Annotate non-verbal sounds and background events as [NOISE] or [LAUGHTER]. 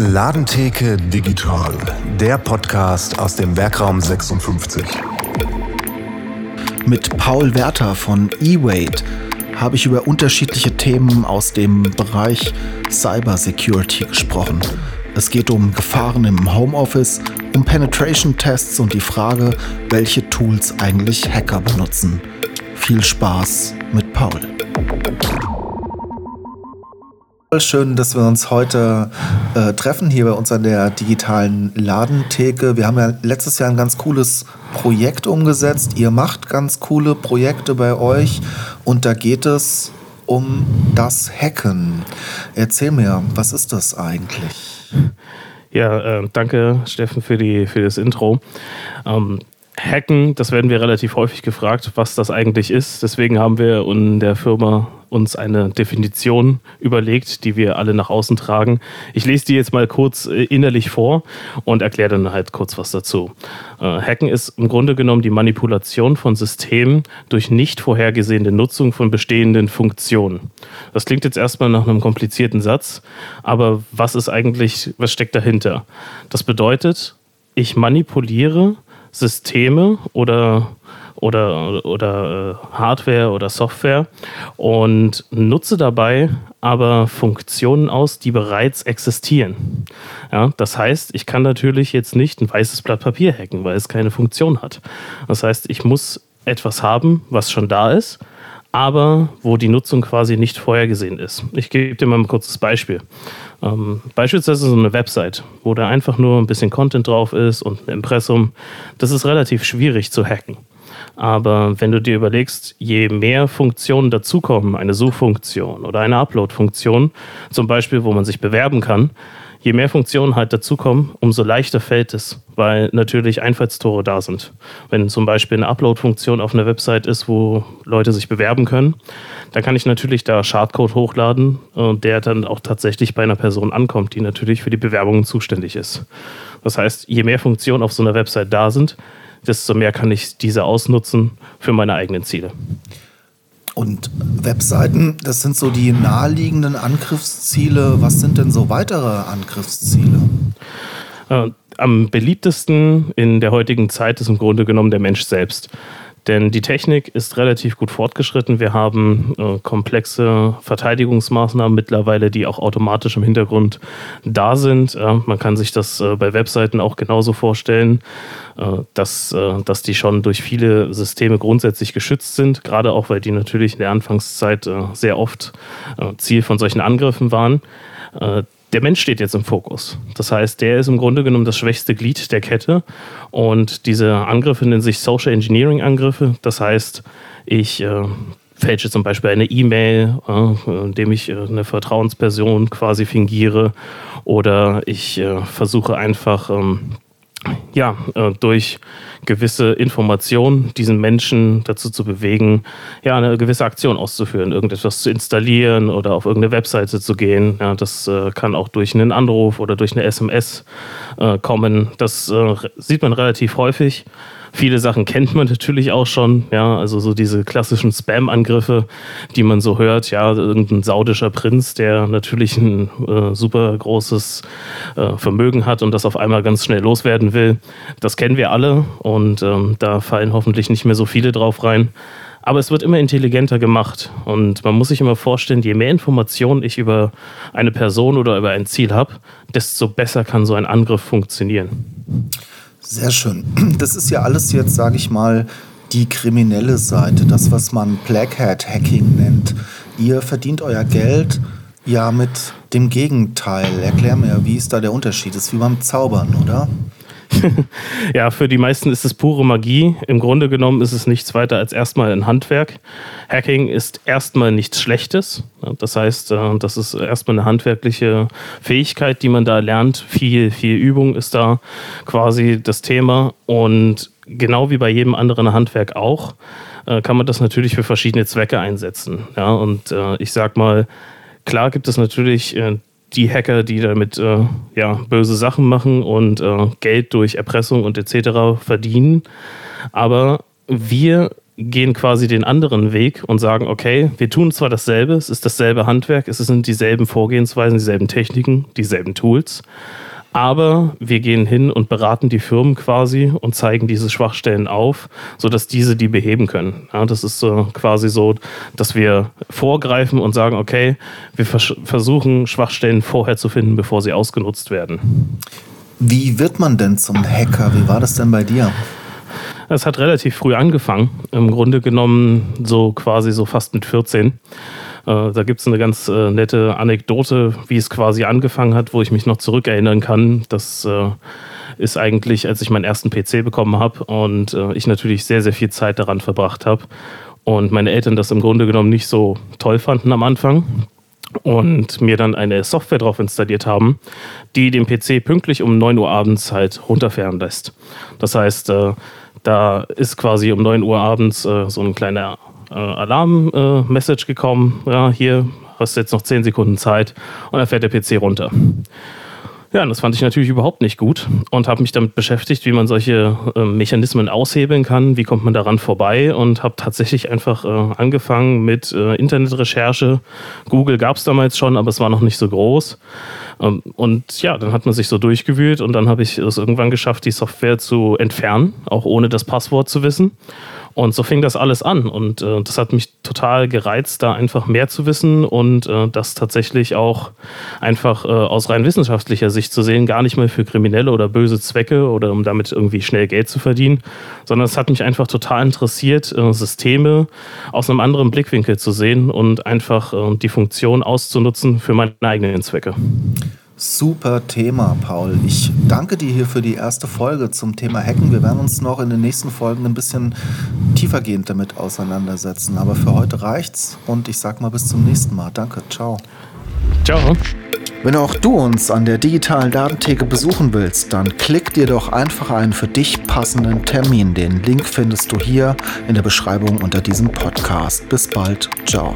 Ladentheke Digital, der Podcast aus dem Werkraum 56. Mit Paul Werther von eWait habe ich über unterschiedliche Themen aus dem Bereich Cybersecurity gesprochen. Es geht um Gefahren im Homeoffice, um Penetration-Tests und die Frage, welche Tools eigentlich Hacker benutzen. Viel Spaß mit Paul. Schön, dass wir uns heute äh, treffen hier bei uns an der digitalen Ladentheke. Wir haben ja letztes Jahr ein ganz cooles Projekt umgesetzt. Ihr macht ganz coole Projekte bei euch und da geht es um das Hacken. Erzähl mir, was ist das eigentlich? Ja, äh, danke Steffen für, die, für das Intro. Ähm, Hacken, das werden wir relativ häufig gefragt, was das eigentlich ist. Deswegen haben wir in der Firma uns eine Definition überlegt, die wir alle nach außen tragen. Ich lese die jetzt mal kurz äh, innerlich vor und erkläre dann halt kurz was dazu. Äh, Hacken ist im Grunde genommen die Manipulation von Systemen durch nicht vorhergesehene Nutzung von bestehenden Funktionen. Das klingt jetzt erstmal nach einem komplizierten Satz, aber was ist eigentlich, was steckt dahinter? Das bedeutet, ich manipuliere Systeme oder oder, oder äh, Hardware oder Software und nutze dabei aber Funktionen aus, die bereits existieren. Ja, das heißt, ich kann natürlich jetzt nicht ein weißes Blatt Papier hacken, weil es keine Funktion hat. Das heißt, ich muss etwas haben, was schon da ist, aber wo die Nutzung quasi nicht vorhergesehen ist. Ich gebe dir mal ein kurzes Beispiel. Ähm, beispielsweise so eine Website, wo da einfach nur ein bisschen Content drauf ist und ein Impressum. Das ist relativ schwierig zu hacken. Aber wenn du dir überlegst, je mehr Funktionen dazukommen, eine Suchfunktion oder eine Upload-Funktion, zum Beispiel, wo man sich bewerben kann, je mehr Funktionen halt dazukommen, umso leichter fällt es, weil natürlich Einfallstore da sind. Wenn zum Beispiel eine Upload-Funktion auf einer Website ist, wo Leute sich bewerben können, dann kann ich natürlich da Schadcode hochladen, äh, der dann auch tatsächlich bei einer Person ankommt, die natürlich für die Bewerbungen zuständig ist. Das heißt, je mehr Funktionen auf so einer Website da sind, desto mehr kann ich diese ausnutzen für meine eigenen Ziele. Und Webseiten, das sind so die naheliegenden Angriffsziele. Was sind denn so weitere Angriffsziele? Äh, am beliebtesten in der heutigen Zeit ist im Grunde genommen der Mensch selbst. Denn die Technik ist relativ gut fortgeschritten. Wir haben äh, komplexe Verteidigungsmaßnahmen mittlerweile, die auch automatisch im Hintergrund da sind. Äh, man kann sich das äh, bei Webseiten auch genauso vorstellen, äh, dass, äh, dass die schon durch viele Systeme grundsätzlich geschützt sind, gerade auch weil die natürlich in der Anfangszeit äh, sehr oft Ziel von solchen Angriffen waren der Mensch steht jetzt im Fokus. Das heißt, der ist im Grunde genommen das schwächste Glied der Kette. Und diese Angriffe nennen sich Social Engineering Angriffe. Das heißt, ich äh, fälsche zum Beispiel eine E-Mail, äh, indem ich äh, eine Vertrauensperson quasi fingiere. Oder ich äh, versuche einfach. Ähm, ja, äh, durch gewisse Informationen diesen Menschen dazu zu bewegen, ja, eine gewisse Aktion auszuführen, irgendetwas zu installieren oder auf irgendeine Webseite zu gehen. Ja, das äh, kann auch durch einen Anruf oder durch eine SMS äh, kommen. Das äh, sieht man relativ häufig. Viele Sachen kennt man [LAUGHS] natürlich auch schon, ja, also so diese klassischen Spam-Angriffe, die man so hört, ja, irgendein saudischer Prinz, der natürlich ein äh, super großes äh, Vermögen hat und das auf einmal ganz schnell loswerden will. Das kennen wir alle und ähm, da fallen hoffentlich nicht mehr so viele drauf rein. Aber es wird immer intelligenter gemacht und man muss sich immer vorstellen, je mehr Informationen ich über eine Person oder über ein Ziel habe, desto besser kann so ein Angriff funktionieren. Sehr schön. Das ist ja alles jetzt, sage ich mal, die kriminelle Seite, das, was man Black Hat Hacking nennt. Ihr verdient euer Geld ja mit dem Gegenteil. Erklär mir, wie ist da der Unterschied? Das ist wie beim Zaubern, oder? [LAUGHS] ja, für die meisten ist es pure Magie. Im Grunde genommen ist es nichts weiter als erstmal ein Handwerk. Hacking ist erstmal nichts Schlechtes. Das heißt, äh, das ist erstmal eine handwerkliche Fähigkeit, die man da lernt. Viel, viel Übung ist da quasi das Thema. Und genau wie bei jedem anderen Handwerk auch, äh, kann man das natürlich für verschiedene Zwecke einsetzen. Ja, und äh, ich sag mal, klar gibt es natürlich die Hacker, die damit äh, ja, böse Sachen machen und äh, Geld durch Erpressung und etc. verdienen. Aber wir gehen quasi den anderen Weg und sagen, okay, wir tun zwar dasselbe, es ist dasselbe Handwerk, es sind dieselben Vorgehensweisen, dieselben Techniken, dieselben Tools, aber wir gehen hin und beraten die Firmen quasi und zeigen diese Schwachstellen auf, sodass diese die beheben können. Ja, das ist äh, quasi so, dass wir vorgreifen und sagen, okay, wir vers versuchen Schwachstellen vorher zu finden, bevor sie ausgenutzt werden. Wie wird man denn zum Hacker? Wie war das denn bei dir? Es hat relativ früh angefangen. Im Grunde genommen so quasi so fast mit 14. Äh, da gibt es eine ganz äh, nette Anekdote, wie es quasi angefangen hat, wo ich mich noch zurückerinnern kann. Das äh, ist eigentlich, als ich meinen ersten PC bekommen habe und äh, ich natürlich sehr, sehr viel Zeit daran verbracht habe. Und meine Eltern das im Grunde genommen nicht so toll fanden am Anfang und mir dann eine Software drauf installiert haben, die den PC pünktlich um 9 Uhr abends halt runterfahren lässt. Das heißt, äh, da ist quasi um 9 Uhr abends äh, so ein kleiner äh, Alarm-Message gekommen. Ja, hier hast du jetzt noch 10 Sekunden Zeit und dann fährt der PC runter. Ja, und das fand ich natürlich überhaupt nicht gut und habe mich damit beschäftigt, wie man solche äh, Mechanismen aushebeln kann, wie kommt man daran vorbei und habe tatsächlich einfach äh, angefangen mit äh, Internetrecherche. Google gab es damals schon, aber es war noch nicht so groß. Ähm, und ja, dann hat man sich so durchgewühlt und dann habe ich es irgendwann geschafft, die Software zu entfernen, auch ohne das Passwort zu wissen. Und so fing das alles an. Und äh, das hat mich total gereizt, da einfach mehr zu wissen und äh, das tatsächlich auch einfach äh, aus rein wissenschaftlicher Sicht zu sehen, gar nicht mehr für kriminelle oder böse Zwecke oder um damit irgendwie schnell Geld zu verdienen, sondern es hat mich einfach total interessiert, äh, Systeme aus einem anderen Blickwinkel zu sehen und einfach äh, die Funktion auszunutzen für meine eigenen Zwecke. Super Thema, Paul. Ich danke dir hier für die erste Folge zum Thema Hacken. Wir werden uns noch in den nächsten Folgen ein bisschen tiefergehend damit auseinandersetzen. Aber für heute reicht's und ich sag mal bis zum nächsten Mal. Danke, ciao. Ciao. Wenn auch du uns an der digitalen Datentheke besuchen willst, dann klick dir doch einfach einen für dich passenden Termin. Den Link findest du hier in der Beschreibung unter diesem Podcast. Bis bald. Ciao.